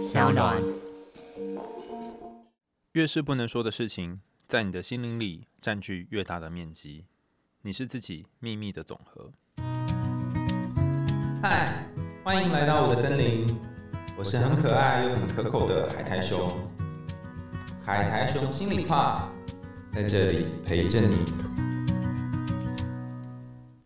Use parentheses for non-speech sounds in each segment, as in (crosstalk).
小暖。越是不能说的事情，在你的心灵里占据越大的面积。你是自己秘密的总和。嗨，欢迎来到我的森林，我是很可爱又很可口的海苔熊。海苔熊心里话，在这里陪着你。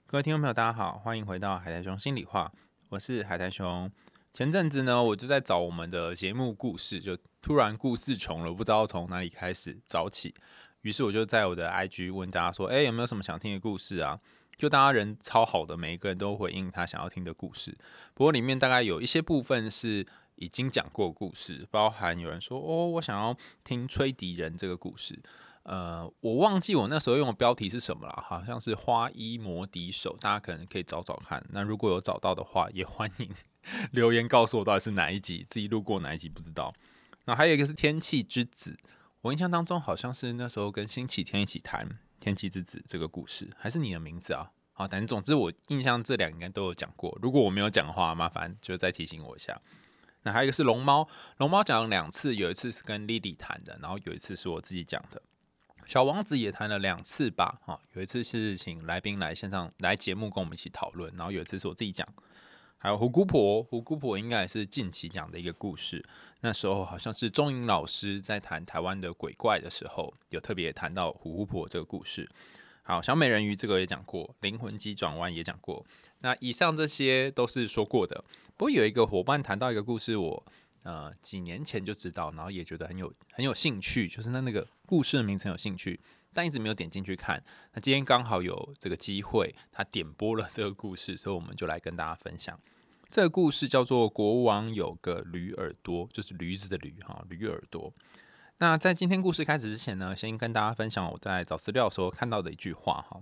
各位听众朋友，大家好，欢迎回到海苔熊心里话，我是海苔熊。前阵子呢，我就在找我们的节目故事，就突然故事穷了，不知道从哪里开始找起。于是我就在我的 IG 问大家说：“哎，有没有什么想听的故事啊？”就大家人超好的，每一个人都回应他想要听的故事。不过里面大概有一些部分是已经讲过故事，包含有人说：“哦，我想要听吹笛人这个故事。”呃，我忘记我那时候用的标题是什么了，好像是花衣魔笛手，大家可能可以找找看。那如果有找到的话，也欢迎 (laughs) 留言告诉我到底是哪一集，自己路过哪一集不知道。那还有一个是天气之子，我印象当中好像是那时候跟星期天一起谈天气之子这个故事，还是你的名字啊？好，反正总之我印象这两应该都有讲过。如果我没有讲的话，麻烦就再提醒我一下。那还有一个是龙猫，龙猫讲了两次，有一次是跟莉莉谈的，然后有一次是我自己讲的。小王子也谈了两次吧，哈，有一次是请来宾来线上来节目跟我们一起讨论，然后有一次是我自己讲，还有胡姑婆，胡姑婆应该也是近期讲的一个故事，那时候好像是钟颖老师在谈台湾的鬼怪的时候，有特别谈到胡姑婆这个故事。好，小美人鱼这个也讲过，灵魂机转弯也讲过，那以上这些都是说过的。不过有一个伙伴谈到一个故事，我。呃，几年前就知道，然后也觉得很有很有兴趣，就是那那个故事的名称有兴趣，但一直没有点进去看。那今天刚好有这个机会，他点播了这个故事，所以我们就来跟大家分享。这个故事叫做《国王有个驴耳朵》，就是驴子的驴哈，驴耳朵。那在今天故事开始之前呢，先跟大家分享我在找资料的时候看到的一句话哈。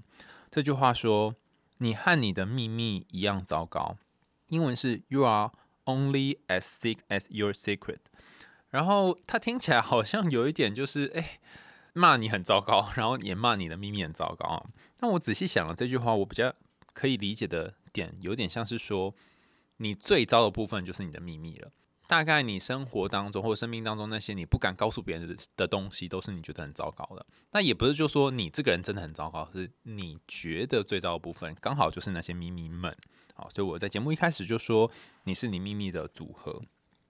这句话说：“你和你的秘密一样糟糕。”英文是 “You are”。Only as sick as your secret，然后它听起来好像有一点就是哎骂你很糟糕，然后也骂你的秘密很糟糕啊。但我仔细想了这句话，我比较可以理解的点有点像是说，你最糟的部分就是你的秘密了。大概你生活当中或者生命当中那些你不敢告诉别人的的东西，都是你觉得很糟糕的。那也不是就说你这个人真的很糟糕，是你觉得最糟的部分，刚好就是那些秘密们。好，所以我在节目一开始就说你是你秘密的组合。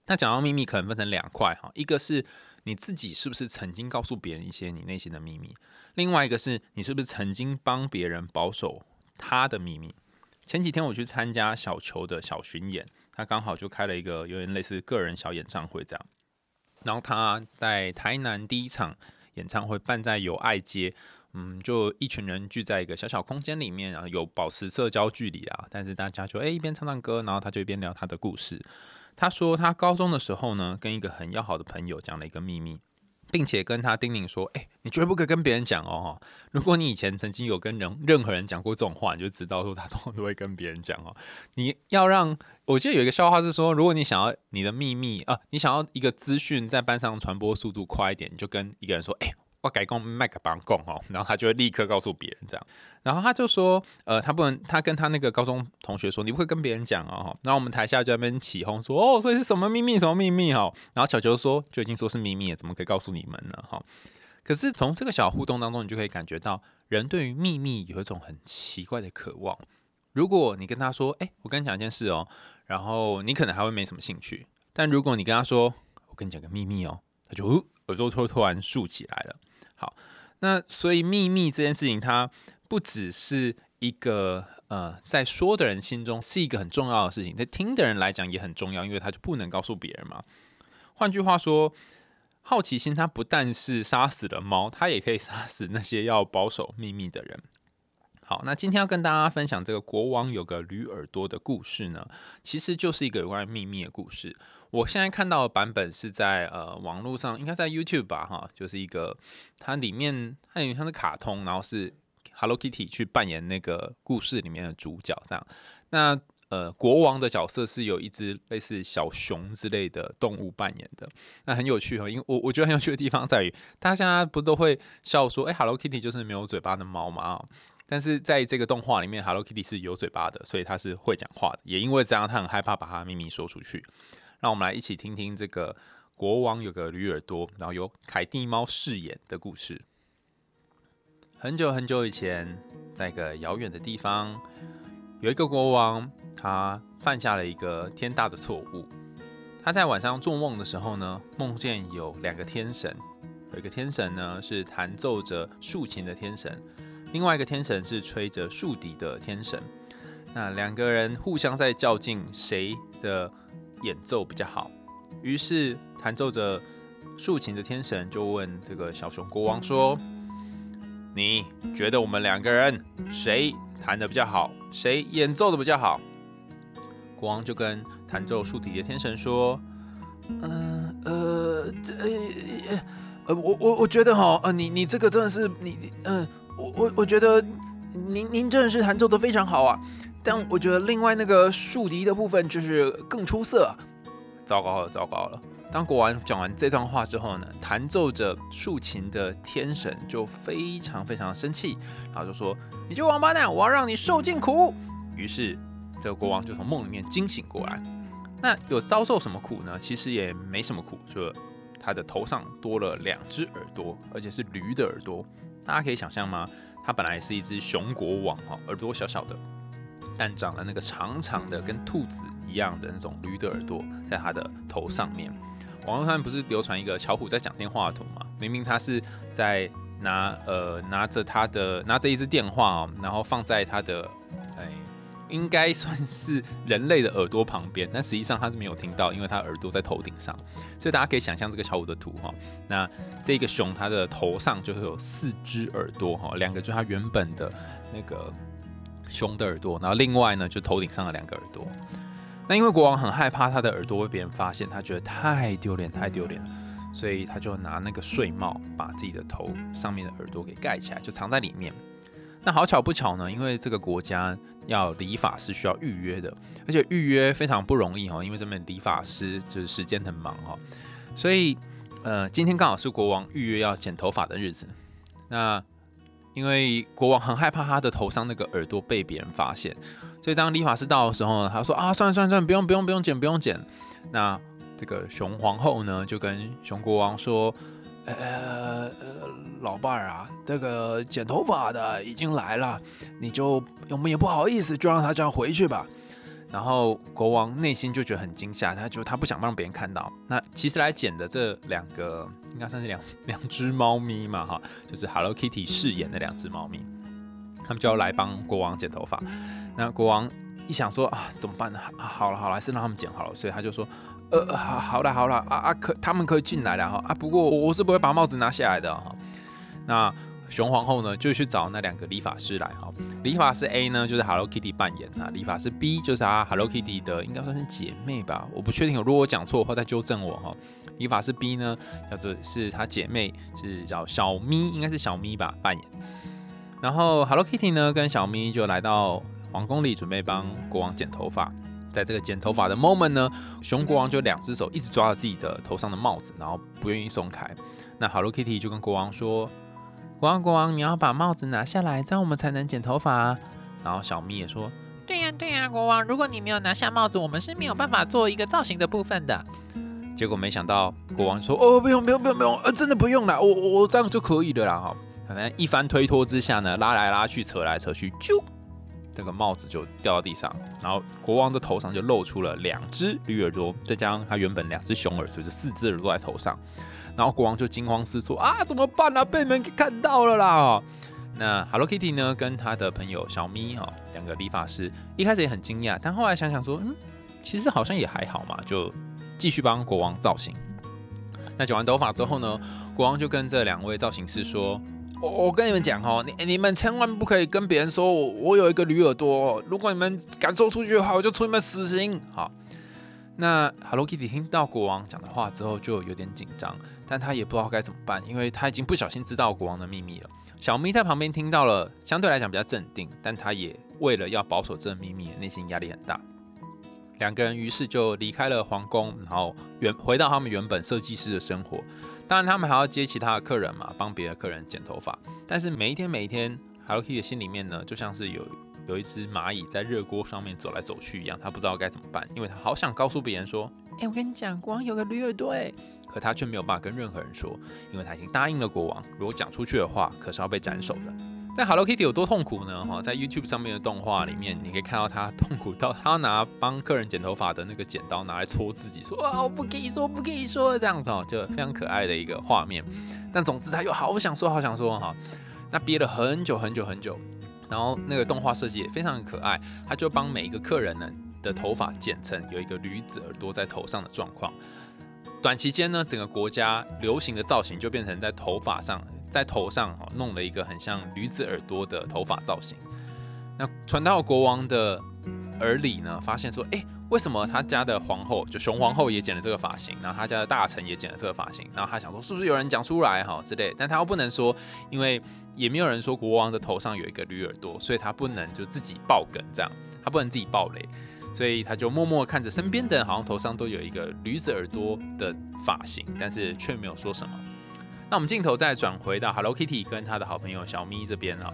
那讲到秘密，可能分成两块哈，一个是你自己是不是曾经告诉别人一些你内心的秘密，另外一个是你是不是曾经帮别人保守他的秘密。前几天我去参加小球的小巡演，他刚好就开了一个有点类似个人小演唱会这样，然后他在台南第一场演唱会办在友爱街。嗯，就一群人聚在一个小小空间里面，然后有保持社交距离啊，但是大家就诶一边唱唱歌，然后他就一边聊他的故事。他说他高中的时候呢，跟一个很要好的朋友讲了一个秘密。并且跟他叮咛说：“哎，你绝不可以跟别人讲哦！如果你以前曾经有跟人任何人讲过这种话，你就知道说他通常都会跟别人讲哦。你要让我记得有一个笑话是说，如果你想要你的秘密啊，你想要一个资讯在班上传播速度快一点，你就跟一个人说：哎。”我改供麦克帮供哦，然后他就会立刻告诉别人这样，然后他就说，呃，他不能，他跟他那个高中同学说，你不会跟别人讲哦，然后我们台下就在那边起哄说，哦，所以是什么秘密，什么秘密哦，然后小球说，就已经说是秘密，怎么可以告诉你们呢哈？可是从这个小互动当中，你就可以感觉到人对于秘密有一种很奇怪的渴望。如果你跟他说，哎，我跟你讲一件事哦，然后你可能还会没什么兴趣，但如果你跟他说，我跟你讲个秘密哦，他就耳朵突突然竖起来了。好，那所以秘密这件事情，它不只是一个呃，在说的人心中是一个很重要的事情，在听的人来讲也很重要，因为他就不能告诉别人嘛。换句话说，好奇心它不但是杀死了猫，它也可以杀死那些要保守秘密的人。好，那今天要跟大家分享这个国王有个驴耳朵的故事呢，其实就是一个有关秘密的故事。我现在看到的版本是在呃网络上，应该在 YouTube 吧，哈，就是一个它里面它有点像是卡通，然后是 Hello Kitty 去扮演那个故事里面的主角这样。那呃国王的角色是有一只类似小熊之类的动物扮演的，那很有趣哈，因为我我觉得很有趣的地方在于，大家不都会笑说，哎，Hello Kitty 就是没有嘴巴的猫嘛。但是在这个动画里面，Hello Kitty 是有嘴巴的，所以它是会讲话的。也因为这样，他很害怕把他的秘密说出去。让我们来一起听听这个国王有个驴耳朵，然后由凯蒂猫饰演的故事。很久很久以前，在一个遥远的地方，有一个国王，他犯下了一个天大的错误。他在晚上做梦的时候呢，梦见有两个天神，有一个天神呢是弹奏着竖琴的天神，另外一个天神是吹着竖笛的天神。那两个人互相在较劲，谁的演奏比较好？于是弹奏着竖琴的天神就问这个小熊国王说：“你觉得我们两个人谁弹的比较好？谁演奏的比较好？”国王就跟弹奏竖笛的天神说：“嗯呃这呃我我我觉得哈呃你你这个真的是你嗯我我我觉得您您真的是弹奏的非常好啊，但我觉得另外那个竖笛的部分就是更出色。糟糕了糟糕了！当国王讲完这段话之后呢，弹奏着竖琴的天神就非常非常生气，然后就说：你这王八蛋，我要让你受尽苦。于是这个国王就从梦里面惊醒过来。那有遭受什么苦呢？其实也没什么苦，就他的头上多了两只耳朵，而且是驴的耳朵。大家可以想象吗？他本来是一只熊国王哈，耳朵小小的，但长了那个长长的跟兔子一样的那种驴的耳朵在他的头上面。网络上不是流传一个巧虎在讲电话的图吗？明明他是在拿呃拿着他的拿着一只电话哦，然后放在他的哎。应该算是人类的耳朵旁边，但实际上他是没有听到，因为他耳朵在头顶上，所以大家可以想象这个巧虎的图哈。那这个熊它的头上就会有四只耳朵哈，两个就是它原本的那个熊的耳朵，然后另外呢就头顶上的两个耳朵。那因为国王很害怕他的耳朵被别人发现，他觉得太丢脸太丢脸了，所以他就拿那个睡帽把自己的头上面的耳朵给盖起来，就藏在里面。那好巧不巧呢，因为这个国家。要理发是需要预约的，而且预约非常不容易哦，因为这边理发师就是时间很忙哈，所以呃今天刚好是国王预约要剪头发的日子。那因为国王很害怕他的头上那个耳朵被别人发现，所以当理发师到的时候呢，他说啊算了算了算了，不用不用不用剪不用剪。那这个熊皇后呢就跟熊国王说。呃呃，老伴儿啊，这个剪头发的已经来了，你就我们也不好意思，就让他这样回去吧。然后国王内心就觉得很惊吓，他就他不想让别人看到。那其实来剪的这两个，应该算是两两只猫咪嘛，哈，就是 Hello Kitty 饰演的两只猫咪，他们就要来帮国王剪头发。那国王一想说啊，怎么办呢？好了好了，还是让他们剪好了，所以他就说。呃，好，好了，好了，啊啊，可他们可以进来了哈啊，不过我是不会把帽子拿下来的哈。那熊皇后呢，就去找那两个理发师来哈。理发师 A 呢，就是 Hello Kitty 扮演啊；理发师 B 就是她 Hello Kitty 的，应该算是姐妹吧，我不确定，如果我讲错的话再纠正我哈。理发师 B 呢，叫做是她姐妹，是叫小咪，应该是小咪吧扮演。然后 Hello Kitty 呢，跟小咪就来到皇宫里，准备帮国王剪头发。在这个剪头发的 moment 呢，熊国王就两只手一直抓着自己的头上的帽子，然后不愿意松开。那 Hello Kitty 就跟国王说：“国王，国王，你要把帽子拿下来，这样我们才能剪头发。”然后小咪也说：“对呀，对呀，国王，如果你没有拿下帽子，我们是没有办法做一个造型的部分的。”结果没想到国王说：“哦，不用，不用，不用，不用，呃，真的不用了，我我我这样就可以了啦。”哈，反正一番推脱之下呢，拉来拉去，扯来扯去，就。这个帽子就掉到地上，然后国王的头上就露出了两只驴耳朵，再加上他原本两只熊耳，所以是四只耳朵在头上。然后国王就惊慌失措啊，怎么办啊？被人看到了啦！那 Hello Kitty 呢，跟他的朋友小咪哈，两个理发师一开始也很惊讶，但后来想想说，嗯，其实好像也还好嘛，就继续帮国王造型。那剪完头发之后呢，国王就跟这两位造型师说。我我跟你们讲哦，你你们千万不可以跟别人说我我有一个驴耳朵。如果你们敢说出去的话，我就处你们死刑。好，那 Hello Kitty 听到国王讲的话之后，就有点紧张，但他也不知道该怎么办，因为他已经不小心知道国王的秘密了。小咪在旁边听到了，相对来讲比较镇定，但他也为了要保守这个秘密，内心压力很大。两个人于是就离开了皇宫，然后原回到他们原本设计师的生活。当然，他们还要接其他的客人嘛，帮别的客人剪头发。但是每一天每一天，Hello Kitty 的心里面呢，就像是有有一只蚂蚁在热锅上面走来走去一样，他不知道该怎么办，因为他好想告诉别人说，哎、我跟你讲，国王有个驴耳朵，哎，可他却没有办法跟任何人说，因为他已经答应了国王，如果讲出去的话，可是要被斩首的。但 Hello Kitty 有多痛苦呢？哈，在 YouTube 上面的动画里面，你可以看到他痛苦到他要拿帮客人剪头发的那个剪刀拿来戳自己，说啊，我不可以说，不可以说，这样子哦，就非常可爱的一个画面。但总之他又好想说，好想说哈，那憋了很久很久很久，然后那个动画设计也非常的可爱，他就帮每一个客人呢的头发剪成有一个驴子耳朵在头上的状况。短期间呢，整个国家流行的造型就变成在头发上，在头上哈弄了一个很像驴子耳朵的头发造型。那传到国王的而里呢，发现说，哎，为什么他家的皇后就熊皇后也剪了这个发型，然后他家的大臣也剪了这个发型，然后他想说是不是有人讲出来哈之类，但他又不能说，因为也没有人说国王的头上有一个驴耳朵，所以他不能就自己爆梗这样，他不能自己爆雷。所以他就默默看着身边的人，好像头上都有一个驴子耳朵的发型，但是却没有说什么。那我们镜头再转回到 Hello Kitty 跟他的好朋友小咪这边啊，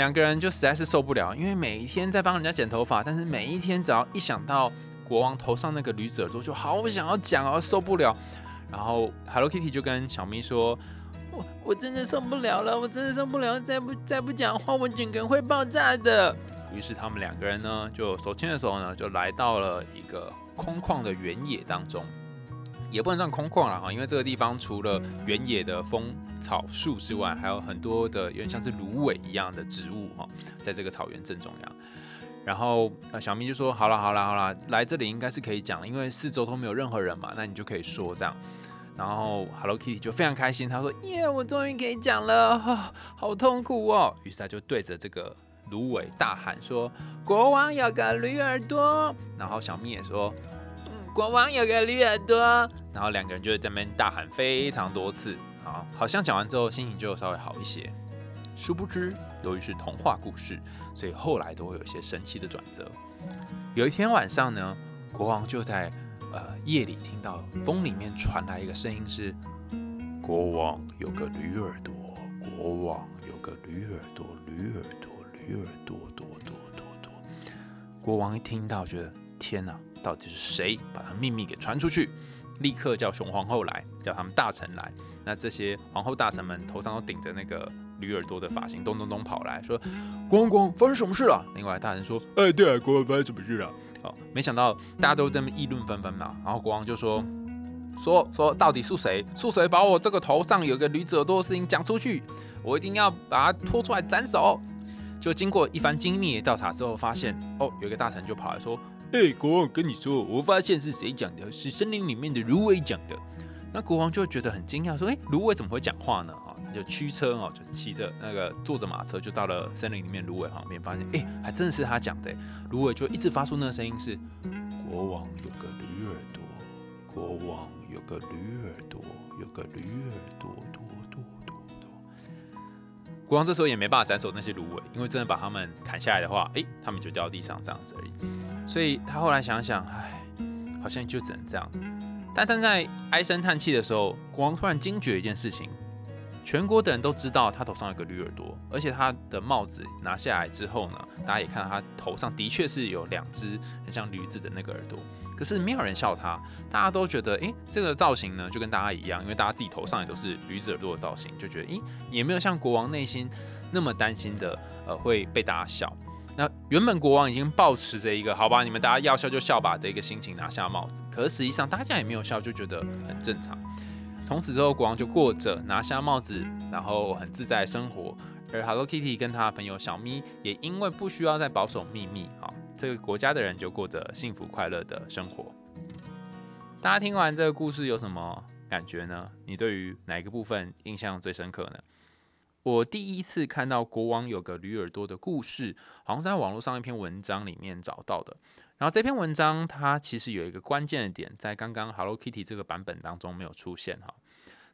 两个人就实在是受不了，因为每一天在帮人家剪头发，但是每一天只要一想到国王头上那个驴子耳朵，就好想要讲哦，受不了。然后 Hello Kitty 就跟小咪说：“我我真的受不了了，我真的受不了，再不再不讲话，我整个人会爆炸的。”于是他们两个人呢，就手牵着手呢，就来到了一个空旷的原野当中，也不能算空旷了哈，因为这个地方除了原野的风草树之外，还有很多的有点像是芦苇一样的植物哈，在这个草原正中央。然后呃，小咪就说：“好了好了好了，来这里应该是可以讲，因为四周都没有任何人嘛，那你就可以说这样。”然后 Hello Kitty 就非常开心，他说：“耶，我终于可以讲了，哈，(laughs) 好痛苦哦。”于是他就对着这个。芦苇大喊说：“国王有个驴耳朵。”然后小咪也说：“嗯，国王有个驴耳朵。”然后两个人就在那边大喊非常多次，好，好像讲完之后心情就稍微好一些。殊不知，由于是童话故事，所以后来都会有一些神奇的转折。有一天晚上呢，国王就在呃夜里听到风里面传来一个声音是：“国王有个驴耳朵，国王有个驴耳朵，驴耳朵。”驴耳朵，朵朵朵朵。国王一听到，觉得天哪，到底是谁把他秘密给传出去？立刻叫熊皇后来，叫他们大臣来。那这些皇后大臣们头上都顶着那个驴耳朵的发型，咚咚咚跑来说：“国王，国王，发生什么事了？”另外大臣说：“哎，对啊，国王发生什么事了？”哦，没想到大家都这么议论纷纷嘛。然后国王就说：“说说到底是谁？是谁把我这个头上有个驴子耳朵的事情讲出去？我一定要把他拖出来斩首。”就经过一番精密的调查之后，发现哦，有一个大臣就跑来说：“哎，国王，跟你说，我发现是谁讲的？是森林里面的芦苇讲的。”那国王就觉得很惊讶，说：“哎，芦苇怎么会讲话呢？”啊，他就驱车哦，就骑着那个坐着马车，就到了森林里面芦苇旁边，发现哎，还真的是他讲的。芦苇就一直发出那个声音是：“国王有个驴耳朵，国王有个驴耳朵，有个驴耳朵，朵朵朵。”国王这时候也没办法斩首那些芦苇，因为真的把他们砍下来的话，诶，他们就掉地上这样子而已。所以他后来想想，唉，好像就只能这样。但但在唉声叹气的时候，国王突然惊觉一件事情：全国的人都知道他头上有个驴耳朵，而且他的帽子拿下来之后呢，大家也看到他头上的确是有两只很像驴子的那个耳朵。可是没有人笑他，大家都觉得，诶，这个造型呢就跟大家一样，因为大家自己头上也都是驴子耳朵的造型，就觉得，诶，也没有像国王内心那么担心的，呃，会被大家笑。那原本国王已经抱持着一个，好吧，你们大家要笑就笑吧的一个心情拿下帽子，可是实际上大家也没有笑，就觉得很正常。从此之后，国王就过着拿下帽子，然后很自在生活。而 Hello Kitty 跟他朋友小咪也因为不需要再保守秘密，好。这个国家的人就过着幸福快乐的生活。大家听完这个故事有什么感觉呢？你对于哪一个部分印象最深刻呢？我第一次看到国王有个驴耳朵的故事，好像在网络上一篇文章里面找到的。然后这篇文章它其实有一个关键的点，在刚刚 Hello Kitty 这个版本当中没有出现哈。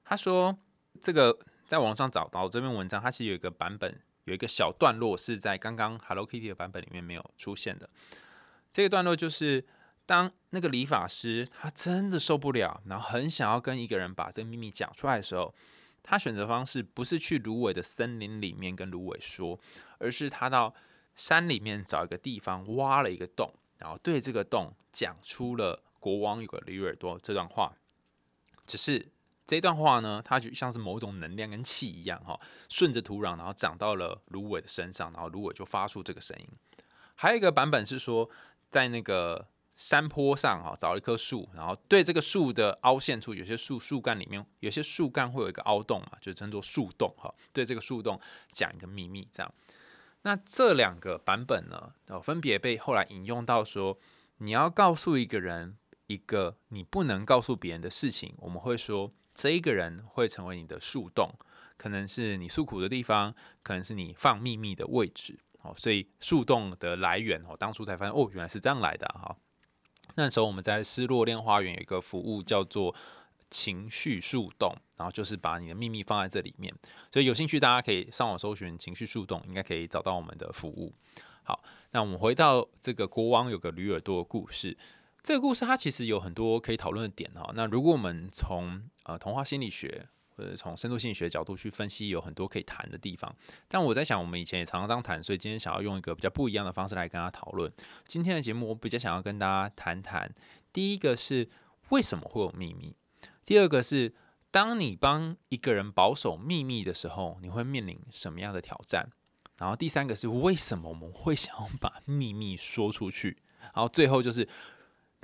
他说这个在网上找到这篇文章，它其实有一个版本。有一个小段落是在刚刚 Hello Kitty 的版本里面没有出现的。这个段落就是当那个理发师他真的受不了，然后很想要跟一个人把这个秘密讲出来的时候，他选择方式不是去芦苇的森林里面跟芦苇说，而是他到山里面找一个地方挖了一个洞，然后对这个洞讲出了国王有个驴耳朵这段话，只是这段话呢，它就像是某种能量跟气一样哈，顺着土壤，然后长到了芦苇的身上，然后芦苇就发出这个声音。还有一个版本是说，在那个山坡上哈，找一棵树，然后对这个树的凹陷处，有些树树干里面有些树干会有一个凹洞嘛，就称作树洞哈。对这个树洞讲一个秘密，这样。那这两个版本呢，哦，分别被后来引用到说，你要告诉一个人一个你不能告诉别人的事情，我们会说这一个人会成为你的树洞，可能是你诉苦的地方，可能是你放秘密的位置。哦，所以树洞的来源哦，当初才发现哦，原来是这样来的哈。那时候我们在失落恋花园有一个服务叫做情绪树洞，然后就是把你的秘密放在这里面。所以有兴趣大家可以上网搜寻情绪树洞，应该可以找到我们的服务。好，那我们回到这个国王有个驴耳朵的故事。这个故事它其实有很多可以讨论的点哈。那如果我们从呃童话心理学。或者从深度心理学角度去分析，有很多可以谈的地方。但我在想，我们以前也常常这样谈，所以今天想要用一个比较不一样的方式来跟大家讨论。今天的节目，我比较想要跟大家谈谈：第一个是为什么会有秘密；第二个是当你帮一个人保守秘密的时候，你会面临什么样的挑战；然后第三个是为什么我们会想要把秘密说出去；然后最后就是。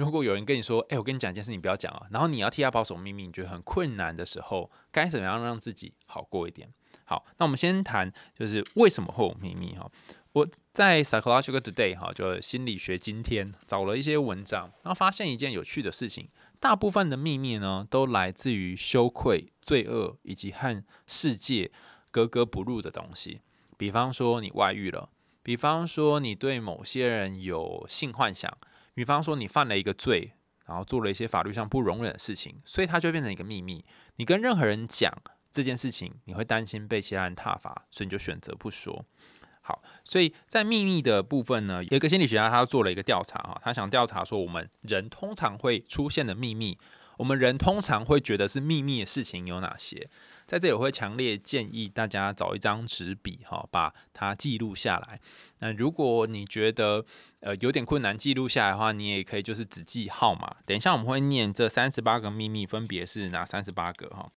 如果有人跟你说：“哎，我跟你讲一件事，你不要讲啊。”然后你要替他保守秘密，你觉得很困难的时候，该怎么样让自己好过一点？好，那我们先谈，就是为什么会有秘密哈？我在 Psychological Today 哈，就心理学今天找了一些文章，然后发现一件有趣的事情：大部分的秘密呢，都来自于羞愧、罪恶以及和世界格格不入的东西。比方说你外遇了，比方说你对某些人有性幻想。比方说，你犯了一个罪，然后做了一些法律上不容忍的事情，所以它就变成一个秘密。你跟任何人讲这件事情，你会担心被其他人挞伐，所以你就选择不说。好，所以在秘密的部分呢，有一个心理学家他做了一个调查哈，他想调查说，我们人通常会出现的秘密，我们人通常会觉得是秘密的事情有哪些？在这里，我会强烈建议大家找一张纸笔，哈，把它记录下来。那如果你觉得呃有点困难记录下来的话，你也可以就是只记号码。等一下我们会念这三十八个秘密，分别是哪三十八个哈？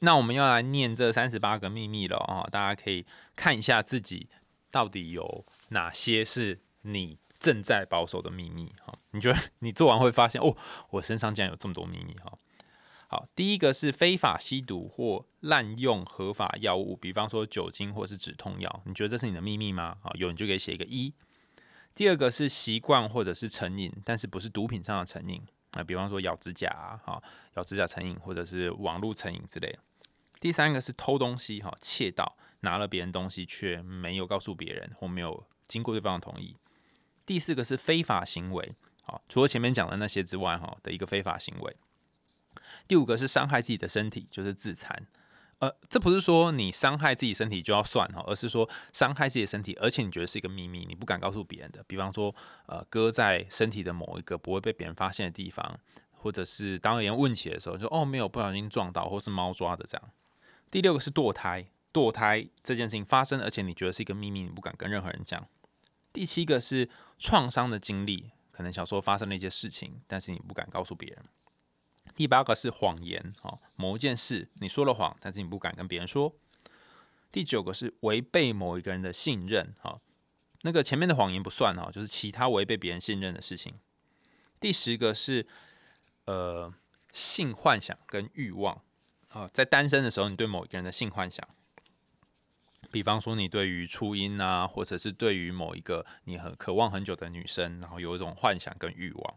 那我们要来念这三十八个秘密了啊！大家可以看一下自己到底有哪些是你正在保守的秘密哈？你觉得你做完会发现哦，我身上竟然有这么多秘密哈？好，第一个是非法吸毒或滥用合法药物，比方说酒精或是止痛药，你觉得这是你的秘密吗？好，有你就可以写一个一。第二个是习惯或者是成瘾，但是不是毒品上的成瘾啊，比方说咬指甲啊，哈，咬指甲成瘾或者是网络成瘾之类。第三个是偷东西，哈，窃盗，拿了别人东西却没有告诉别人或没有经过对方的同意。第四个是非法行为，好，除了前面讲的那些之外，哈的一个非法行为。第五个是伤害自己的身体，就是自残。呃，这不是说你伤害自己身体就要算哈，而是说伤害自己的身体，而且你觉得是一个秘密，你不敢告诉别人的。比方说，呃，割在身体的某一个不会被别人发现的地方，或者是当有人问起的时候，就哦没有，不小心撞到，或是猫抓的这样。第六个是堕胎，堕胎这件事情发生，而且你觉得是一个秘密，你不敢跟任何人讲。第七个是创伤的经历，可能小时候发生了一些事情，但是你不敢告诉别人。第八个是谎言，哈，某一件事你说了谎，但是你不敢跟别人说。第九个是违背某一个人的信任，哈，那个前面的谎言不算哈，就是其他违背别人信任的事情。第十个是呃性幻想跟欲望，啊，在单身的时候你对某一个人的性幻想，比方说你对于初音啊，或者是对于某一个你很渴望很久的女生，然后有一种幻想跟欲望。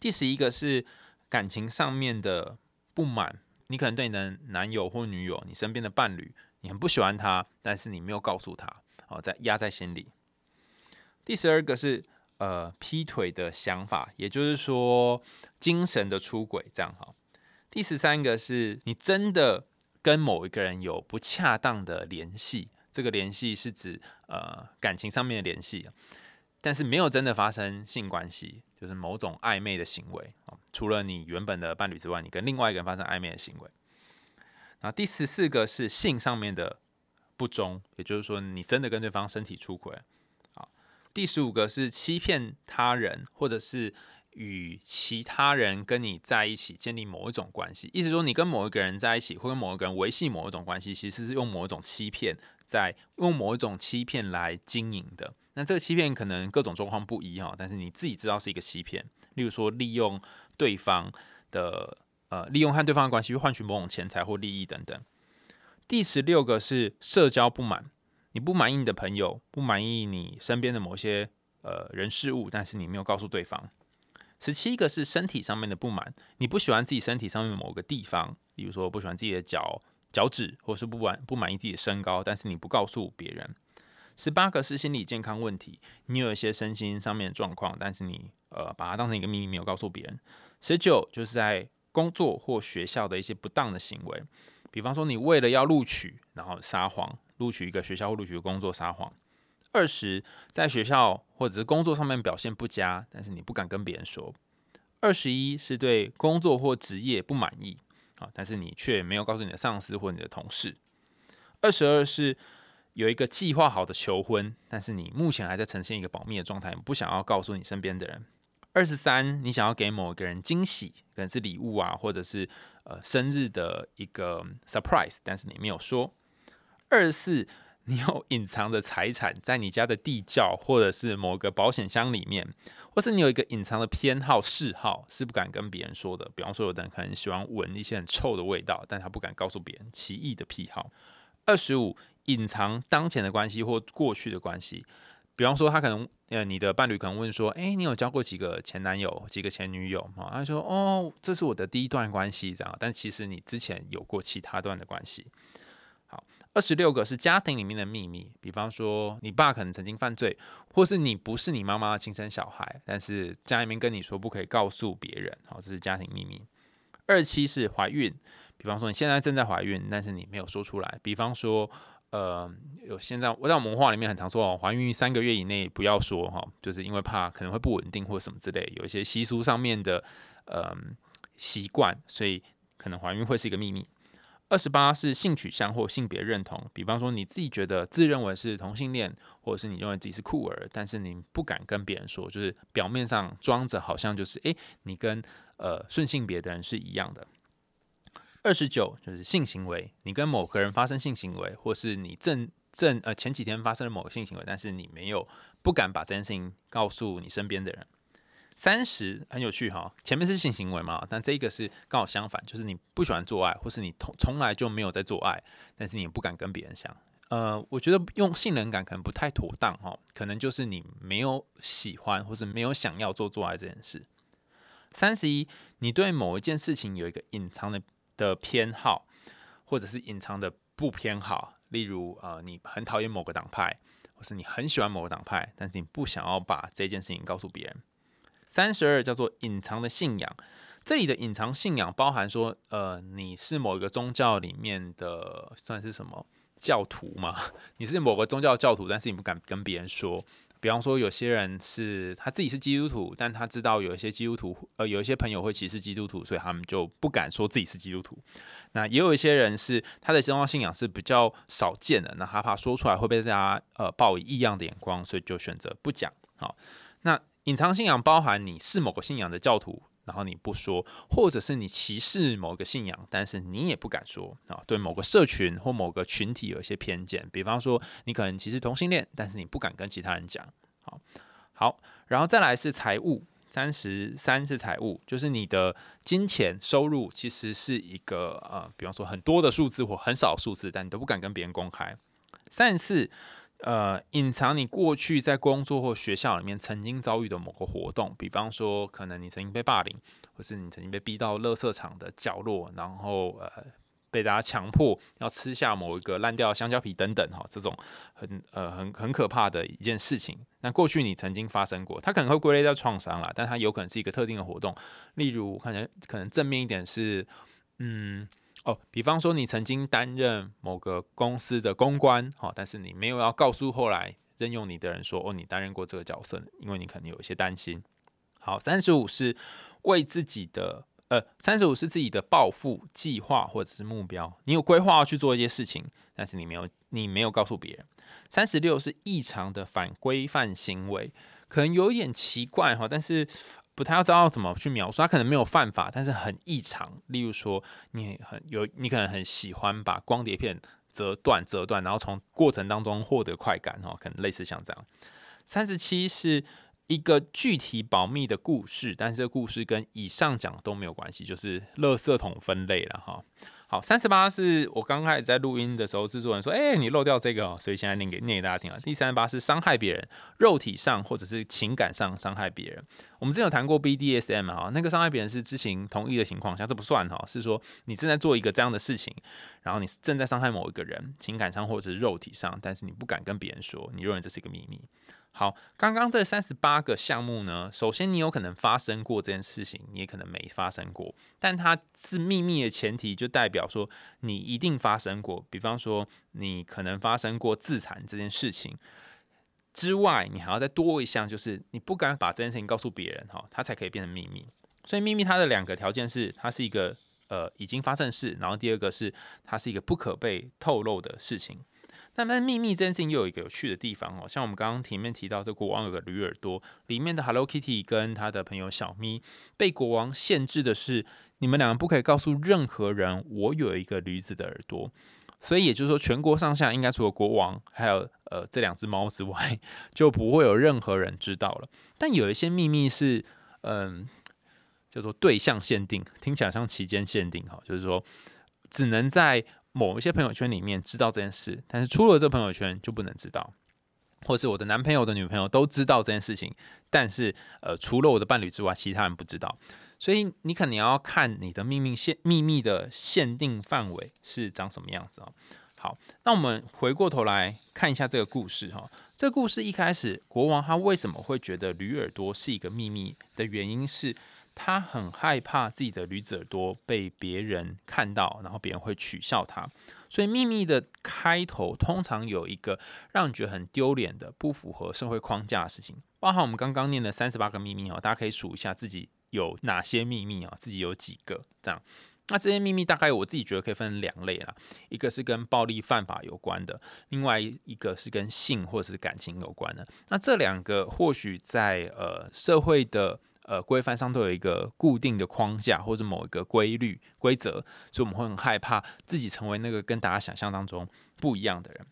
第十一个是。感情上面的不满，你可能对你的男友或女友，你身边的伴侣，你很不喜欢他，但是你没有告诉他，哦，在压在心里。第十二个是呃劈腿的想法，也就是说精神的出轨，这样哈。第十三个是你真的跟某一个人有不恰当的联系，这个联系是指呃感情上面的联系。但是没有真的发生性关系，就是某种暧昧的行为啊。除了你原本的伴侣之外，你跟另外一个人发生暧昧的行为。然后第十四个是性上面的不忠，也就是说你真的跟对方身体出轨。好，第十五个是欺骗他人，或者是与其他人跟你在一起建立某一种关系，意思说你跟某一个人在一起，或跟某一个人维系某一种关系，其实是用某一种欺骗，在用某一种欺骗来经营的。那这个欺骗可能各种状况不一哈，但是你自己知道是一个欺骗。例如说，利用对方的呃，利用和对方的关系去换取某种钱财或利益等等。第十六个是社交不满，你不满意你的朋友，不满意你身边的某些呃人事物，但是你没有告诉对方。十七个是身体上面的不满，你不喜欢自己身体上面某个地方，比如说不喜欢自己的脚脚趾，或是不满不满意自己的身高，但是你不告诉别人。十八个是心理健康问题，你有一些身心上面的状况，但是你呃把它当成一个秘密，没有告诉别人。十九就是在工作或学校的一些不当的行为，比方说你为了要录取，然后撒谎，录取一个学校或录取工作撒谎。二十，在学校或者是工作上面表现不佳，但是你不敢跟别人说。二十一是对工作或职业不满意啊，但是你却没有告诉你的上司或你的同事。二十二是有一个计划好的求婚，但是你目前还在呈现一个保密的状态，不想要告诉你身边的人。二十三，你想要给某一个人惊喜，可能是礼物啊，或者是呃生日的一个 surprise，但是你没有说。二十四。你有隐藏的财产在你家的地窖，或者是某个保险箱里面，或是你有一个隐藏的偏好嗜好，是不敢跟别人说的。比方说，有的人可能喜欢闻一些很臭的味道，但他不敢告诉别人奇异的癖好。二十五，隐藏当前的关系或过去的关系。比方说，他可能呃，你的伴侣可能问说：“诶，你有交过几个前男友、几个前女友？”啊，他说：“哦，这是我的第一段关系，这样。”但其实你之前有过其他段的关系。好二十六个是家庭里面的秘密，比方说你爸可能曾经犯罪，或是你不是你妈妈的亲生小孩，但是家里面跟你说不可以告诉别人，好，这是家庭秘密。二七是怀孕，比方说你现在正在怀孕，但是你没有说出来，比方说呃有现在我在我们文化里面很常说哦，怀孕三个月以内不要说哈，就是因为怕可能会不稳定或什么之类，有一些习俗上面的呃习惯，所以可能怀孕会是一个秘密。二十八是性取向或性别认同，比方说你自己觉得自认为是同性恋，或者是你认为自己是酷儿，但是你不敢跟别人说，就是表面上装着好像就是诶，你跟呃顺性别的人是一样的。二十九就是性行为，你跟某个人发生性行为，或是你正正呃前几天发生了某个性行为，但是你没有不敢把这件事情告诉你身边的人。三十很有趣哈，前面是性行为嘛，但这个是刚好相反，就是你不喜欢做爱，或是你从从来就没有在做爱，但是你不敢跟别人讲。呃，我觉得用性能感可能不太妥当哈，可能就是你没有喜欢或是没有想要做做爱这件事。三十一，你对某一件事情有一个隐藏的的偏好，或者是隐藏的不偏好，例如呃，你很讨厌某个党派，或是你很喜欢某个党派，但是你不想要把这件事情告诉别人。三十二叫做隐藏的信仰，这里的隐藏信仰包含说，呃，你是某一个宗教里面的算是什么教徒吗？(laughs) 你是某个宗教教徒，但是你不敢跟别人说。比方说，有些人是他自己是基督徒，但他知道有一些基督徒，呃，有一些朋友会歧视基督徒，所以他们就不敢说自己是基督徒。那也有一些人是他的宗教信仰是比较少见的，那他怕说出来会被大家呃抱以异样的眼光，所以就选择不讲。好，那。隐藏信仰包含你是某个信仰的教徒，然后你不说，或者是你歧视某个信仰，但是你也不敢说啊。对某个社群或某个群体有一些偏见，比方说你可能歧视同性恋，但是你不敢跟其他人讲。好，好，然后再来是财务，三十三是财务，就是你的金钱收入其实是一个呃，比方说很多的数字或很少数字，但你都不敢跟别人公开。三十四。呃，隐藏你过去在工作或学校里面曾经遭遇的某个活动，比方说，可能你曾经被霸凌，或是你曾经被逼到垃圾场的角落，然后呃，被大家强迫要吃下某一个烂掉的香蕉皮等等，哈，这种很呃很很可怕的一件事情。那过去你曾经发生过，它可能会归类在创伤啦，但它有可能是一个特定的活动，例如看起来可能正面一点是，嗯。哦，比方说你曾经担任某个公司的公关，好，但是你没有要告诉后来任用你的人说，哦，你担任过这个角色，因为你可能有一些担心。好，三十五是为自己的，呃，三十五是自己的抱负计划或者是目标，你有规划要去做一些事情，但是你没有，你没有告诉别人。三十六是异常的反规范行为，可能有一点奇怪哈，但是。不太要知道怎么去描述，他可能没有犯法，但是很异常。例如说，你很有，你可能很喜欢把光碟片折断、折断，然后从过程当中获得快感，哦，可能类似像这样。三十七是一个具体保密的故事，但是这故事跟以上讲都没有关系，就是垃圾桶分类了哈。好，三十八是我刚开始在录音的时候，制作人说：“哎，你漏掉这个哦。”所以现在念给念给大家听啊。第三十八是伤害别人，肉体上或者是情感上伤害别人。我们之前有谈过 BDSM 哈，那个伤害别人是知情同意的情况下，这不算哈，是说你正在做一个这样的事情，然后你正在伤害某一个人，情感上或者是肉体上，但是你不敢跟别人说，你认为这是一个秘密。好，刚刚这三十八个项目呢，首先你有可能发生过这件事情，你也可能没发生过，但它是秘密的前提，就代表说你一定发生过。比方说，你可能发生过自残这件事情之外，你还要再多一项，就是你不敢把这件事情告诉别人，哈，它才可以变成秘密。所以秘密它的两个条件是，它是一个呃已经发生事，然后第二个是它是一个不可被透露的事情。但但秘密这件事情又有一个有趣的地方哦，像我们刚刚前面提到，这国王有个驴耳朵，里面的 Hello Kitty 跟他的朋友小咪被国王限制的是，你们两个不可以告诉任何人我有一个驴子的耳朵，所以也就是说，全国上下应该除了国王还有呃这两只猫之外，(laughs) 就不会有任何人知道了。但有一些秘密是嗯叫做对象限定，听起来像期间限定哈，就是说只能在。某一些朋友圈里面知道这件事，但是出了这朋友圈就不能知道，或是我的男朋友的女朋友都知道这件事情，但是呃除了我的伴侣之外，其他人不知道，所以你可能要看你的秘密限秘密的限定范围是长什么样子啊。好，那我们回过头来看一下这个故事哈。这故事一开始，国王他为什么会觉得驴耳朵是一个秘密的原因是？他很害怕自己的驴子耳朵被别人看到，然后别人会取笑他。所以秘密的开头通常有一个让你觉得很丢脸的、不符合社会框架的事情。包含我们刚刚念的三十八个秘密哦，大家可以数一下自己有哪些秘密啊，自己有几个这样。那这些秘密大概我自己觉得可以分两类啦，一个是跟暴力犯法有关的，另外一个是跟性或者是感情有关的。那这两个或许在呃社会的。呃，规范上都有一个固定的框架或者某一个规律规则，所以我们会很害怕自己成为那个跟大家想象当中不一样的人。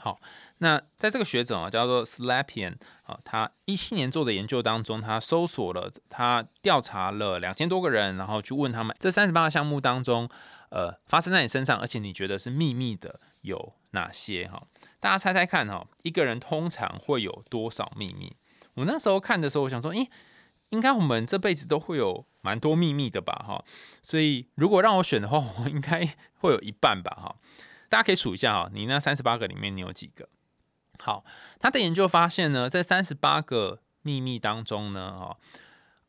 好，那在这个学者啊，叫做 Slapian 啊，他一七年做的研究当中，他搜索了，他调查了两千多个人，然后去问他们这三十八个项目当中，呃，发生在你身上，而且你觉得是秘密的有哪些？哈，大家猜猜看哈，一个人通常会有多少秘密？我那时候看的时候，我想说，诶。应该我们这辈子都会有蛮多秘密的吧，哈，所以如果让我选的话，(laughs) 我应该会有一半吧，哈。大家可以数一下哈，你那三十八个里面你有几个？好，他的研究发现呢，在三十八个秘密当中呢，哈，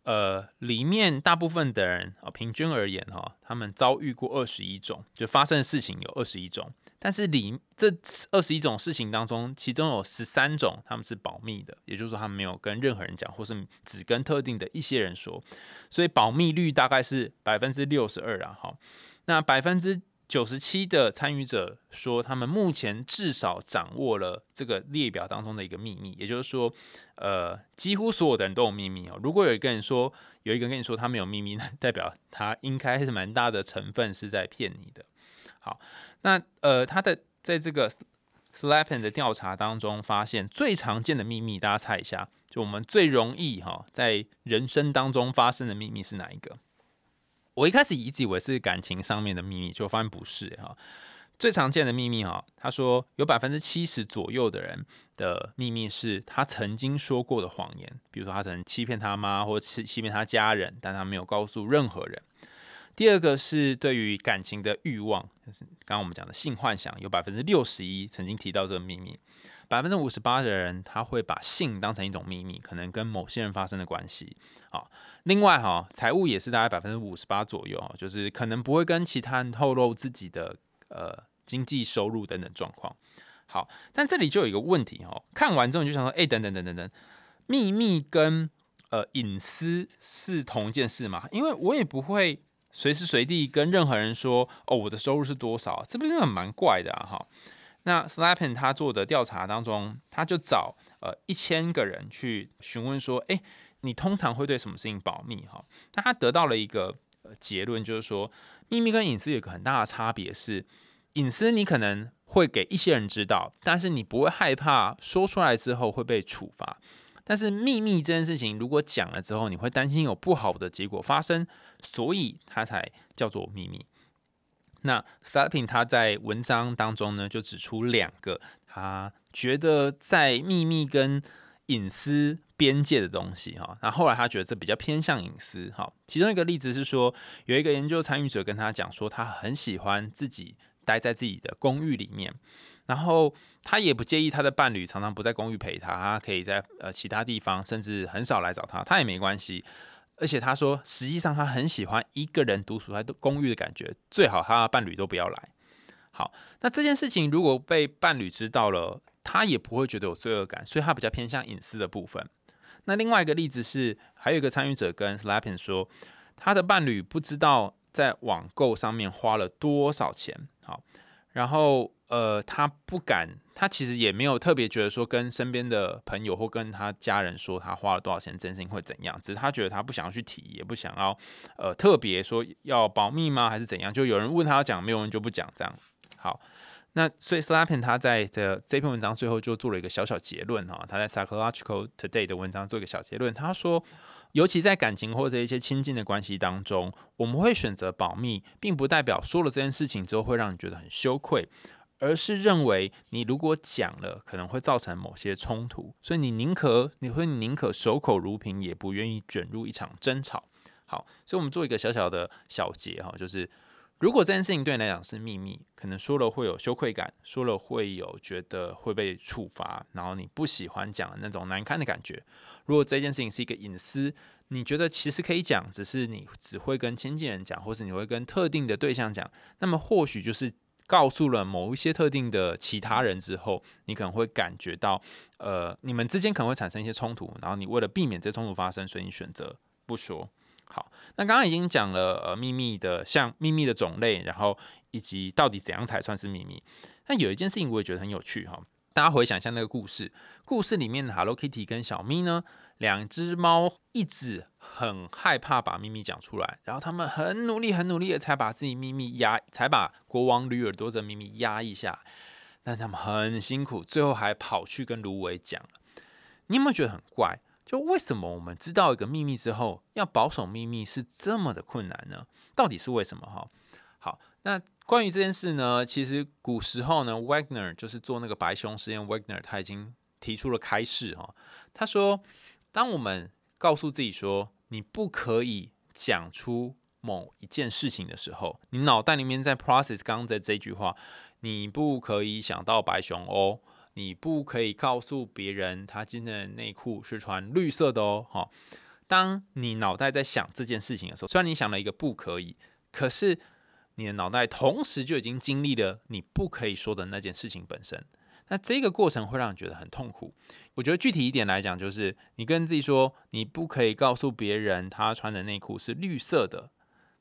呃，里面大部分的人啊，平均而言哈，他们遭遇过二十一种，就发生的事情有二十一种。但是里这二十一种事情当中，其中有十三种他们是保密的，也就是说他们没有跟任何人讲，或是只跟特定的一些人说，所以保密率大概是百分之六十二啊。好，那百分之九十七的参与者说，他们目前至少掌握了这个列表当中的一个秘密，也就是说，呃，几乎所有的人都有秘密哦。如果有一个人说，有一个人跟你说他没有秘密，那代表他应该是蛮大的成分是在骗你的。好。那呃，他的在这个 Slapen 的调查当中发现最常见的秘密，大家猜一下，就我们最容易哈在人生当中发生的秘密是哪一个？我一开始一直以为是感情上面的秘密，就发现不是哈。最常见的秘密哈，他说有百分之七十左右的人的秘密是他曾经说过的谎言，比如说他曾欺骗他妈或欺欺骗他家人，但他没有告诉任何人。第二个是对于感情的欲望，就是刚刚我们讲的性幻想，有百分之六十一曾经提到这个秘密，百分之五十八的人他会把性当成一种秘密，可能跟某些人发生的关系。好，另外哈，财务也是大概百分之五十八左右，就是可能不会跟其他人透露自己的呃经济收入等等状况。好，但这里就有一个问题哈，看完之后你就想说，哎，等等等等等，秘密跟呃隐私是同一件事吗？因为我也不会。随时随地跟任何人说哦，我的收入是多少？这不是很蛮怪的！哈，那 Slapen 他做的调查当中，他就找呃一千个人去询问说，哎，你通常会对什么事情保密？哈，那他得到了一个结论，就是说秘密跟隐私有个很大的差别是，隐私你可能会给一些人知道，但是你不会害怕说出来之后会被处罚。但是秘密这件事情，如果讲了之后，你会担心有不好的结果发生，所以它才叫做秘密。那 Starting 他在文章当中呢，就指出两个他觉得在秘密跟隐私边界的东西哈。那后来他觉得这比较偏向隐私哈。其中一个例子是说，有一个研究参与者跟他讲说，他很喜欢自己待在自己的公寓里面。然后他也不介意他的伴侣常常不在公寓陪他，他可以在呃其他地方，甚至很少来找他，他也没关系。而且他说，实际上他很喜欢一个人独处在公寓的感觉，最好他的伴侣都不要来。好，那这件事情如果被伴侣知道了，他也不会觉得有罪恶感，所以他比较偏向隐私的部分。那另外一个例子是，还有一个参与者跟 Slapin 说，他的伴侣不知道在网购上面花了多少钱。好，然后。呃，他不敢，他其实也没有特别觉得说跟身边的朋友或跟他家人说他花了多少钱，真心会怎样？只是他觉得他不想要去提，也不想要呃特别说要保密吗？还是怎样？就有人问他要讲，没有人就不讲这样。好，那所以 Slapin 他在这这篇文章最后就做了一个小小结论哈，他在 Psychological Today 的文章做一个小结论，他说，尤其在感情或者一些亲近的关系当中，我们会选择保密，并不代表说了这件事情之后会让你觉得很羞愧。而是认为你如果讲了，可能会造成某些冲突，所以你宁可你会宁可守口如瓶，也不愿意卷入一场争吵。好，所以我们做一个小小的小结哈，就是如果这件事情对你来讲是秘密，可能说了会有羞愧感，说了会有觉得会被处罚，然后你不喜欢讲的那种难堪的感觉。如果这件事情是一个隐私，你觉得其实可以讲，只是你只会跟亲近人讲，或是你会跟特定的对象讲，那么或许就是。告诉了某一些特定的其他人之后，你可能会感觉到，呃，你们之间可能会产生一些冲突，然后你为了避免这冲突发生，所以你选择不说。好，那刚刚已经讲了呃秘密的像秘密的种类，然后以及到底怎样才算是秘密。那有一件事情我也觉得很有趣哈，大家回想一下那个故事，故事里面的 Hello Kitty 跟小咪呢？两只猫一直很害怕把秘密讲出来，然后他们很努力、很努力的才把自己秘密压，才把国王驴耳朵的秘密压一下。但他们很辛苦，最后还跑去跟芦苇讲了。你有没有觉得很怪？就为什么我们知道一个秘密之后，要保守秘密是这么的困难呢？到底是为什么？哈，好，那关于这件事呢，其实古时候呢，Wagner 就是做那个白熊实验，Wagner 他已经提出了开示哈，他说。当我们告诉自己说你不可以讲出某一件事情的时候，你脑袋里面在 process 刚刚的这句话，你不可以想到白熊哦，你不可以告诉别人他今天的内裤是穿绿色的哦。哈，当你脑袋在想这件事情的时候，虽然你想了一个不可以，可是你的脑袋同时就已经经历了你不可以说的那件事情本身。那这个过程会让你觉得很痛苦。我觉得具体一点来讲，就是你跟自己说，你不可以告诉别人他穿的内裤是绿色的。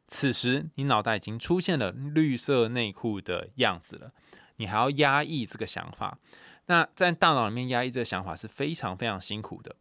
此时你脑袋已经出现了绿色内裤的样子了，你还要压抑这个想法。那在大脑里面压抑这个想法是非常非常辛苦的。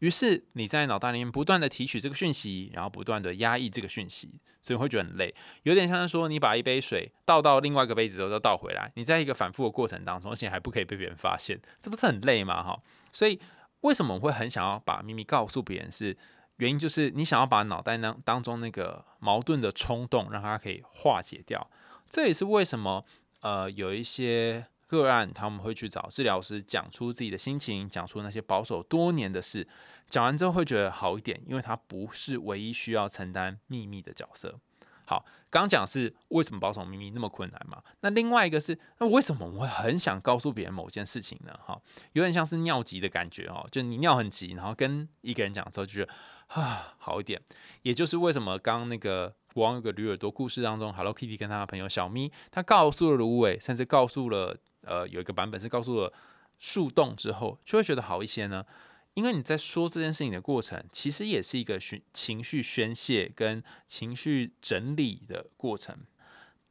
于是你在脑袋里面不断的提取这个讯息，然后不断的压抑这个讯息，所以会觉得很累，有点像是说你把一杯水倒到另外一个杯子之后再倒回来，你在一个反复的过程当中，而且还不可以被别人发现，这不是很累吗？哈，所以为什么我们会很想要把秘密告诉别人？是原因就是你想要把脑袋当当中那个矛盾的冲动，让它可以化解掉。这也是为什么呃有一些。个案他们会去找治疗师讲出自己的心情，讲出那些保守多年的事，讲完之后会觉得好一点，因为他不是唯一需要承担秘密的角色。好，刚讲是为什么保守秘密那么困难嘛？那另外一个是，那为什么我们会很想告诉别人某件事情呢？哈，有点像是尿急的感觉哦，就你尿很急，然后跟一个人讲之后就觉得啊好一点。也就是为什么刚那个国王有个驴耳朵故事当中，Hello Kitty 跟他的朋友小咪，他告诉了芦苇，甚至告诉了。呃，有一个版本是告诉了树洞之后，就会觉得好一些呢。因为你在说这件事情的过程，其实也是一个宣情绪宣泄跟情绪整理的过程。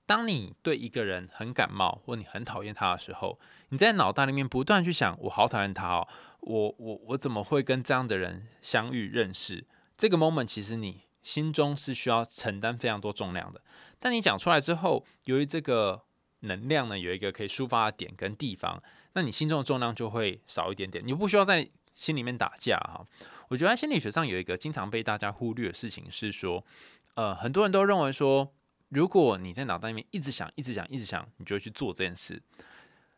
当你对一个人很感冒，或你很讨厌他的时候，你在脑袋里面不断去想：我好讨厌他哦，我我我怎么会跟这样的人相遇认识？这个 moment 其实你心中是需要承担非常多重量的。但你讲出来之后，由于这个能量呢，有一个可以抒发的点跟地方，那你心中的重量就会少一点点。你不需要在心里面打架哈。我觉得在心理学上有一个经常被大家忽略的事情是说，呃，很多人都认为说，如果你在脑袋里面一直想、一直想、一直想，你就会去做这件事。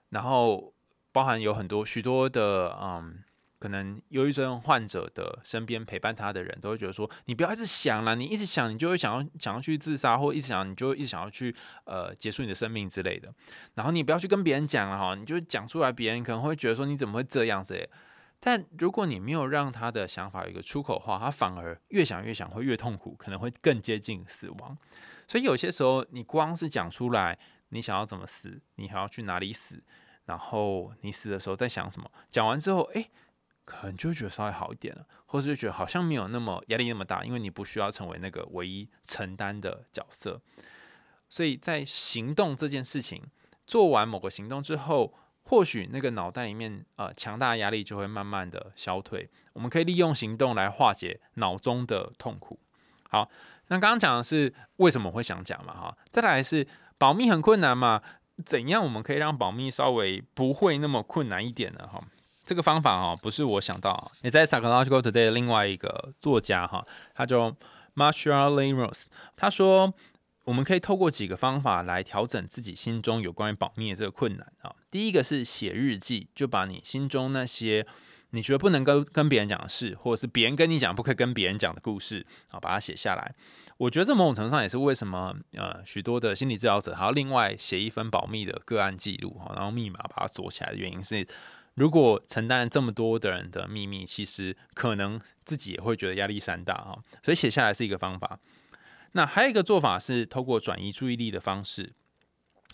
然后包含有很多许多的，嗯，可能忧郁症患者的身边陪伴他的人都会觉得说，你不要一直想了，你一直想，你就会想要想要去自杀，或一直想，你就一直想要去呃结束你的生命之类的。然后你不要去跟别人讲了哈，你就讲出来，别人可能会觉得说你怎么会这样子？但如果你没有让他的想法有一个出口话，他反而越想越想，会越痛苦，可能会更接近死亡。所以有些时候，你光是讲出来，你想要怎么死，你还要去哪里死，然后你死的时候在想什么，讲完之后，诶，可能就会觉得稍微好一点了，或者就觉得好像没有那么压力那么大，因为你不需要成为那个唯一承担的角色。所以在行动这件事情做完某个行动之后。或许那个脑袋里面呃强大的压力就会慢慢的消退，我们可以利用行动来化解脑中的痛苦。好，那刚刚讲的是为什么会想讲嘛哈，再来是保密很困难嘛，怎样我们可以让保密稍微不会那么困难一点呢哈？这个方法哦不是我想到，也在 Psychological Today 另外一个作家哈，他叫 Marshall Lemos，他说。我们可以透过几个方法来调整自己心中有关于保密的这个困难啊。第一个是写日记，就把你心中那些你觉得不能跟跟别人讲的事，或者是别人跟你讲不可以跟别人讲的故事啊，把它写下来。我觉得这某种程度上也是为什么呃许多的心理治疗者还要另外写一份保密的个案记录哈，然后密码把它锁起来的原因是，如果承担了这么多的人的秘密，其实可能自己也会觉得压力山大哈，所以写下来是一个方法。那还有一个做法是透过转移注意力的方式，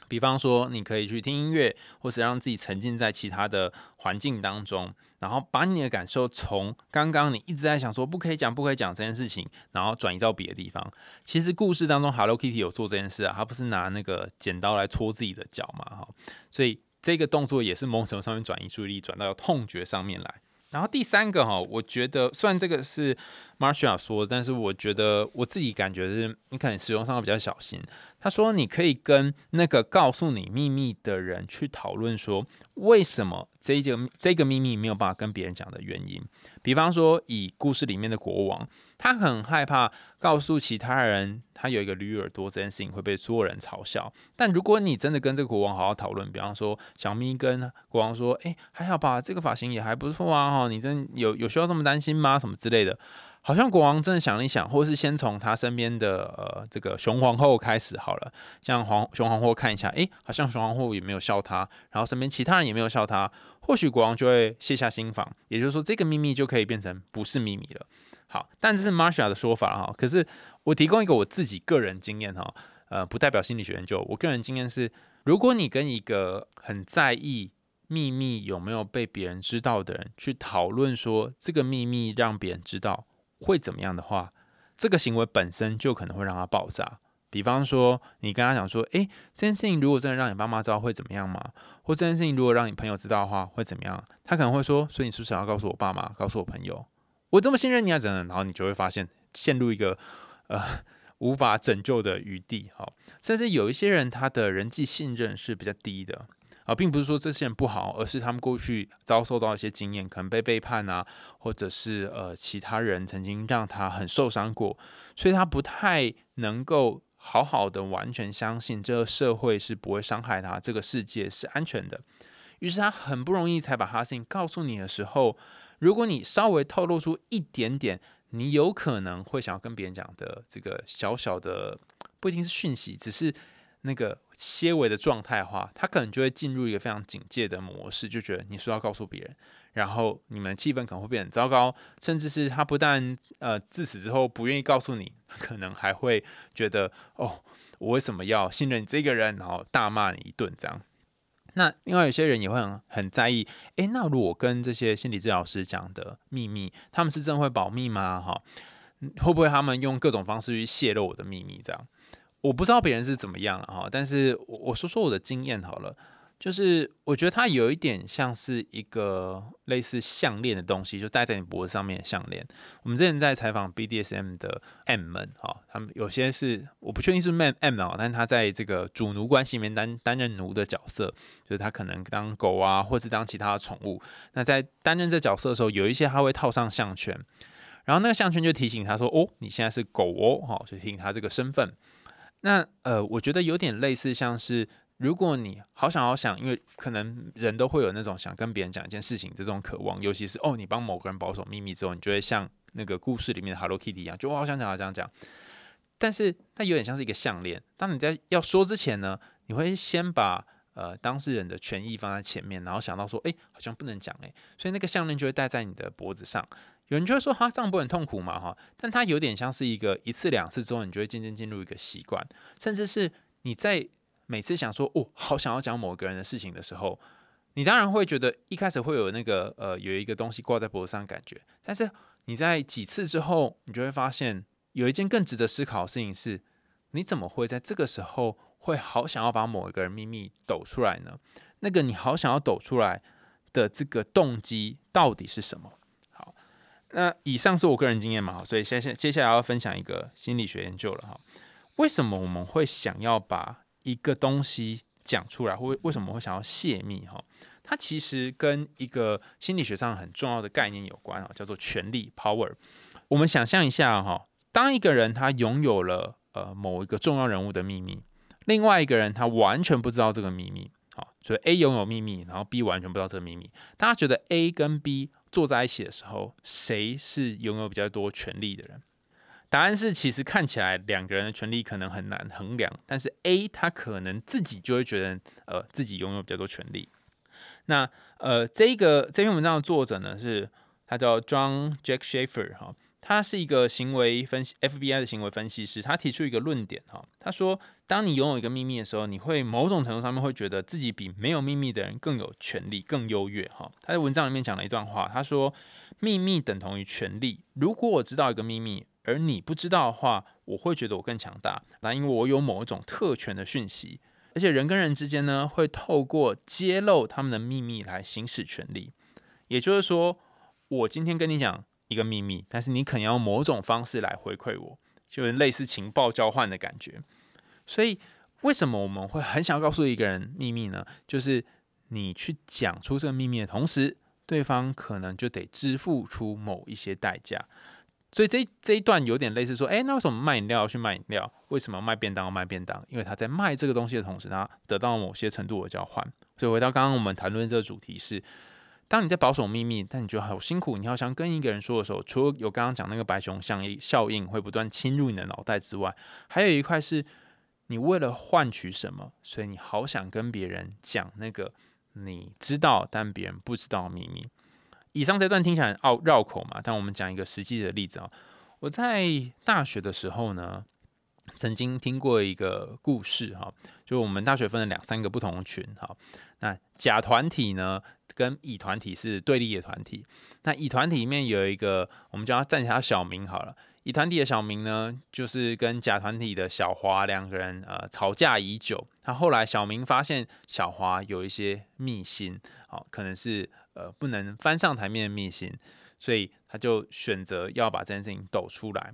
比方说你可以去听音乐，或是让自己沉浸在其他的环境当中，然后把你的感受从刚刚你一直在想说不可以讲、不可以讲这件事情，然后转移到别的地方。其实故事当中，Hello Kitty 有做这件事啊，他不是拿那个剪刀来戳自己的脚嘛，哈，所以这个动作也是某种程度上面转移注意力，转到痛觉上面来。然后第三个哈，我觉得虽然这个是 Marsha 说，但是我觉得我自己感觉是，你可能使用上比较小心。他说，你可以跟那个告诉你秘密的人去讨论说，为什么这个这个秘密没有办法跟别人讲的原因。比方说，以故事里面的国王，他很害怕告诉其他人他有一个驴耳朵这件事情会被所有人嘲笑。但如果你真的跟这个国王好好讨论，比方说小咪跟国王说：“哎，还好吧，这个发型也还不错啊，哈，你真有有需要这么担心吗？什么之类的。”好像国王真的想一想，或是先从他身边的呃这个熊皇后开始好了，像皇熊皇后看一下，诶，好像熊皇后也没有笑他，然后身边其他人也没有笑他，或许国王就会卸下心防，也就是说这个秘密就可以变成不是秘密了。好，但这是 Marsha 的说法哈，可是我提供一个我自己个人经验哈，呃，不代表心理学研究，我个人经验是，如果你跟一个很在意秘密有没有被别人知道的人去讨论说这个秘密让别人知道。会怎么样的话，这个行为本身就可能会让他爆炸。比方说，你跟他讲说：“诶，这件事情如果真的让你爸妈知道会怎么样吗？或这件事情如果让你朋友知道的话会怎么样？”他可能会说：“所以你是不是想要告诉我爸妈，告诉我朋友，我这么信任你啊？”等等，然后你就会发现陷入一个呃 (laughs) 无法拯救的余地。好，甚至有一些人他的人际信任是比较低的。啊，并不是说这些人不好，而是他们过去遭受到一些经验，可能被背叛啊，或者是呃其他人曾经让他很受伤过，所以他不太能够好好的完全相信这个社会是不会伤害他，这个世界是安全的。于是他很不容易才把他信告诉你的时候，如果你稍微透露出一点点，你有可能会想要跟别人讲的这个小小的，不一定是讯息，只是。那个些微的状态的话，他可能就会进入一个非常警戒的模式，就觉得你说要告诉别人，然后你们气氛可能会变很糟糕，甚至是他不但呃自此之后不愿意告诉你，可能还会觉得哦，我为什么要信任你这个人，然后大骂你一顿这样。那另外有些人也会很很在意，诶，那如果跟这些心理治疗师讲的秘密，他们是真会保密吗？哈，会不会他们用各种方式去泄露我的秘密这样？我不知道别人是怎么样了哈，但是我我说说我的经验好了。就是我觉得它有一点像是一个类似项链的东西，就戴在你脖子上面的项链。我们之前在采访 BDSM 的 M 们，哈，他们有些是我不确定是 Man M 啊，但是他在这个主奴关系里面担担任奴的角色，就是他可能当狗啊，或是当其他的宠物。那在担任这角色的时候，有一些他会套上项圈，然后那个项圈就提醒他说：“哦，你现在是狗哦，哈，就提醒他这个身份。”那呃，我觉得有点类似像是。如果你好想好想，因为可能人都会有那种想跟别人讲一件事情这种渴望，尤其是哦，你帮某个人保守秘密之后，你就会像那个故事里面的 Hello Kitty 一样，就我好想讲，好想讲。但是它有点像是一个项链，当你在要说之前呢，你会先把呃当事人的权益放在前面，然后想到说，哎，好像不能讲哎，所以那个项链就会戴在你的脖子上。有人就会说，哈，这样不很痛苦嘛，哈？但它有点像是一个一次两次之后，你就会渐渐进入一个习惯，甚至是你在。每次想说哦，好想要讲某个人的事情的时候，你当然会觉得一开始会有那个呃有一个东西挂在脖子上的感觉，但是你在几次之后，你就会发现有一件更值得思考的事情是，你怎么会在这个时候会好想要把某一个人秘密抖出来呢？那个你好想要抖出来的这个动机到底是什么？好，那以上是我个人经验嘛，好，所以现现接下来要分享一个心理学研究了哈，为什么我们会想要把一个东西讲出来，或为什么会想要泄密？哈，它其实跟一个心理学上很重要的概念有关啊，叫做权力 （power）。我们想象一下哈，当一个人他拥有了呃某一个重要人物的秘密，另外一个人他完全不知道这个秘密，好，所以 A 拥有秘密，然后 B 完全不知道这个秘密。大家觉得 A 跟 B 坐在一起的时候，谁是拥有比较多权力的人？答案是，其实看起来两个人的权利可能很难衡量，但是 A 他可能自己就会觉得，呃，自己拥有比较多权利。那呃，这个这篇文章的作者呢，是他叫 John Jack Schaefer 哈，他是一个行为分析 FBI 的行为分析师，他提出一个论点哈，他说，当你拥有一个秘密的时候，你会某种程度上面会觉得自己比没有秘密的人更有权利、更优越哈。他在文章里面讲了一段话，他说，秘密等同于权利。如果我知道一个秘密，而你不知道的话，我会觉得我更强大。那因为我有某一种特权的讯息，而且人跟人之间呢，会透过揭露他们的秘密来行使权利。也就是说，我今天跟你讲一个秘密，但是你肯定要用某种方式来回馈我，就是类似情报交换的感觉。所以，为什么我们会很想要告诉一个人秘密呢？就是你去讲出这个秘密的同时，对方可能就得支付出某一些代价。所以这这一段有点类似说，哎，那为什么卖饮料要去卖饮料？为什么卖便当要卖便当？因为他在卖这个东西的同时，他得到某些程度的交换。所以回到刚刚我们谈论这个主题是，当你在保守秘密，但你觉得好辛苦，你要想跟一个人说的时候，除了有刚刚讲那个白熊效应效应会不断侵入你的脑袋之外，还有一块是你为了换取什么，所以你好想跟别人讲那个你知道但别人不知道的秘密。以上这段听起来绕绕口嘛，但我们讲一个实际的例子啊。我在大学的时候呢，曾经听过一个故事哈，就我们大学分了两三个不同的群哈。那甲团体呢，跟乙团体是对立的团体。那乙团体里面有一个，我们叫他站起他小明好了。乙团体的小明呢，就是跟甲团体的小华两个人呃吵架已久。他后来小明发现小华有一些秘辛，好，可能是。呃，不能翻上台面的秘辛，所以他就选择要把这件事情抖出来。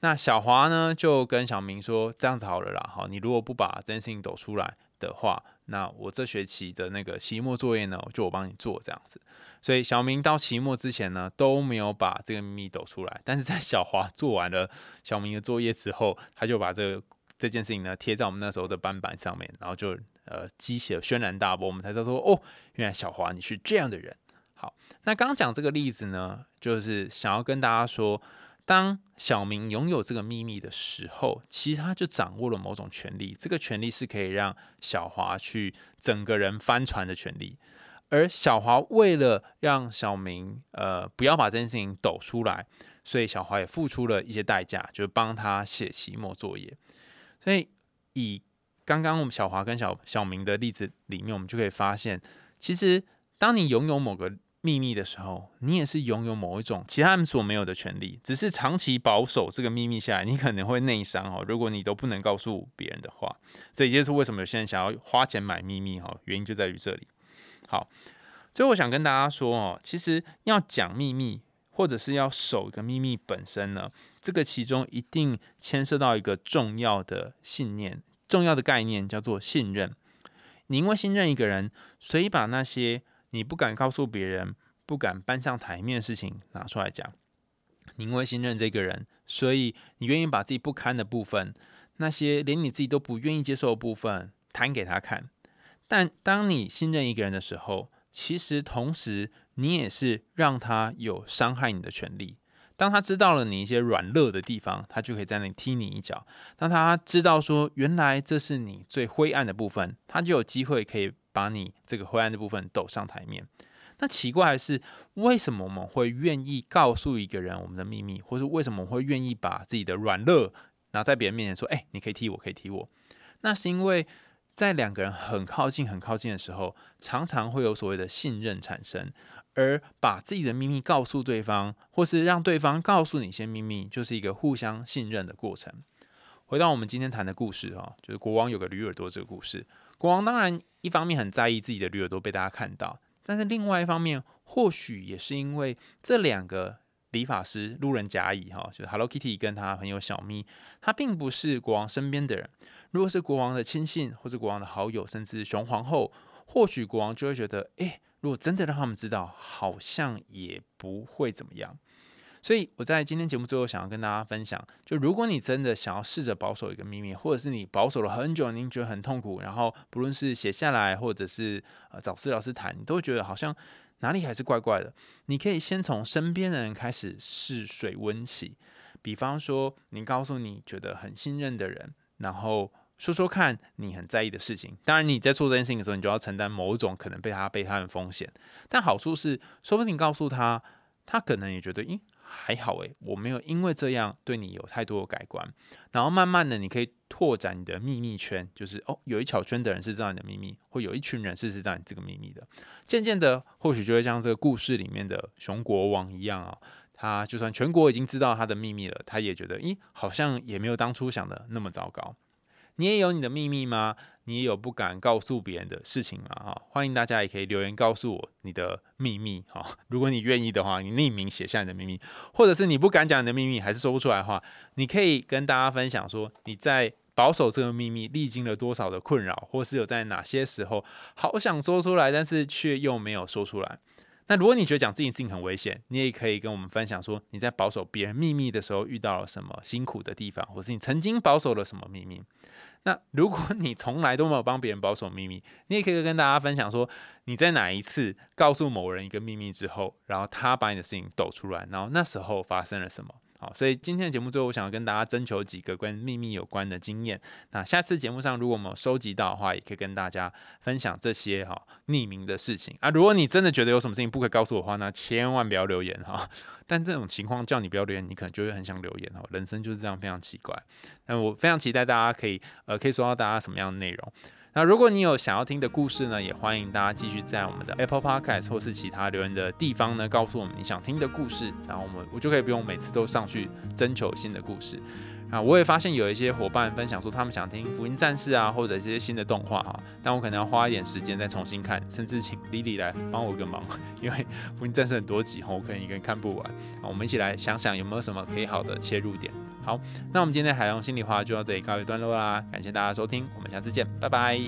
那小华呢，就跟小明说：“这样子好了啦，好，你如果不把这件事情抖出来的话，那我这学期的那个期末作业呢，就我帮你做这样子。”所以小明到期末之前呢，都没有把这个秘密抖出来。但是在小华做完了小明的作业之后，他就把这个这件事情呢贴在我们那时候的班板上面，然后就。呃，激起了轩然大波，我们才知道说，哦，原来小华你是这样的人。好，那刚刚讲这个例子呢，就是想要跟大家说，当小明拥有这个秘密的时候，其实他就掌握了某种权利，这个权利是可以让小华去整个人翻船的权利。而小华为了让小明呃不要把这件事情抖出来，所以小华也付出了一些代价，就是帮他写期末作业。所以以刚刚我们小华跟小小明的例子里面，我们就可以发现，其实当你拥有某个秘密的时候，你也是拥有某一种其他人所没有的权利，只是长期保守这个秘密下来，你可能会内伤哦。如果你都不能告诉别人的话，所以这就是为什么有些人想要花钱买秘密哈，原因就在于这里。好，所以我想跟大家说哦，其实要讲秘密或者是要守一个秘密本身呢，这个其中一定牵涉到一个重要的信念、重要的概念，叫做信任。你因为信任一个人，所以把那些你不敢告诉别人、不敢搬上台面的事情拿出来讲。你因为信任这个人，所以你愿意把自己不堪的部分，那些连你自己都不愿意接受的部分，摊给他看。但当你信任一个人的时候，其实同时你也是让他有伤害你的权利。当他知道了你一些软弱的地方，他就可以在那里踢你一脚。当他知道说原来这是你最灰暗的部分，他就有机会可以把你这个灰暗的部分抖上台面。那奇怪的是，为什么我们会愿意告诉一个人我们的秘密，或是为什么我会愿意把自己的软弱拿在别人面前说：“哎，你可以踢我，可以踢我。”那是因为在两个人很靠近、很靠近的时候，常常会有所谓的信任产生。而把自己的秘密告诉对方，或是让对方告诉你一些秘密，就是一个互相信任的过程。回到我们今天谈的故事哈，就是国王有个驴耳朵这个故事。国王当然一方面很在意自己的驴耳朵被大家看到，但是另外一方面，或许也是因为这两个理发师路人甲乙哈，就是 Hello Kitty 跟他朋友小咪，他并不是国王身边的人。如果是国王的亲信，或是国王的好友，甚至熊皇后，或许国王就会觉得，哎。如果真的让他们知道，好像也不会怎么样。所以我在今天节目最后想要跟大家分享，就如果你真的想要试着保守一个秘密，或者是你保守了很久，您觉得很痛苦，然后不论是写下来，或者是呃找治疗师谈，你都会觉得好像哪里还是怪怪的。你可以先从身边的人开始试水温起，比方说，你告诉你觉得很信任的人，然后。说说看你很在意的事情，当然你在做这件事情的时候，你就要承担某种可能被他被他的风险。但好处是，说不定告诉他，他可能也觉得，咦，还好诶，我没有因为这样对你有太多的改观。然后慢慢的，你可以拓展你的秘密圈，就是哦，有一小圈的人是知道你的秘密，或有一群人是知道你这个秘密的。渐渐的，或许就会像这个故事里面的熊国王一样啊，他就算全国已经知道他的秘密了，他也觉得，咦，好像也没有当初想的那么糟糕。你也有你的秘密吗？你也有不敢告诉别人的事情吗？哈，欢迎大家也可以留言告诉我你的秘密。哈，如果你愿意的话，你匿名写下你的秘密，或者是你不敢讲你的秘密，还是说不出来的话，你可以跟大家分享说你在保守这个秘密历经了多少的困扰，或是有在哪些时候好想说出来，但是却又没有说出来。那如果你觉得讲这件事情很危险，你也可以跟我们分享说你在保守别人秘密的时候遇到了什么辛苦的地方，或是你曾经保守了什么秘密。那如果你从来都没有帮别人保守秘密，你也可以跟大家分享说你在哪一次告诉某人一个秘密之后，然后他把你的事情抖出来，然后那时候发生了什么。好，所以今天的节目最后，我想要跟大家征求几个跟秘密有关的经验。那下次节目上，如果我们收集到的话，也可以跟大家分享这些哈匿名的事情啊。如果你真的觉得有什么事情不可以告诉我的话，那千万不要留言哈。但这种情况叫你不要留言，你可能就会很想留言哈。人生就是这样，非常奇怪。那我非常期待大家可以呃，可以收到大家什么样的内容。那如果你有想要听的故事呢，也欢迎大家继续在我们的 Apple Podcast 或是其他留言的地方呢，告诉我们你想听的故事，然后我们我就可以不用每次都上去征求新的故事。啊，我也发现有一些伙伴分享说他们想听福音战士啊，或者这些新的动画哈，但我可能要花一点时间再重新看，甚至请 Lily 来帮我个忙，(laughs) 因为福音战士很多集哈，我可能一个人看不完。啊，我们一起来想想有没有什么可以好的切入点。好，那我们今天海洋心里话就到这里告一段落啦，感谢大家收听，我们下次见，拜拜。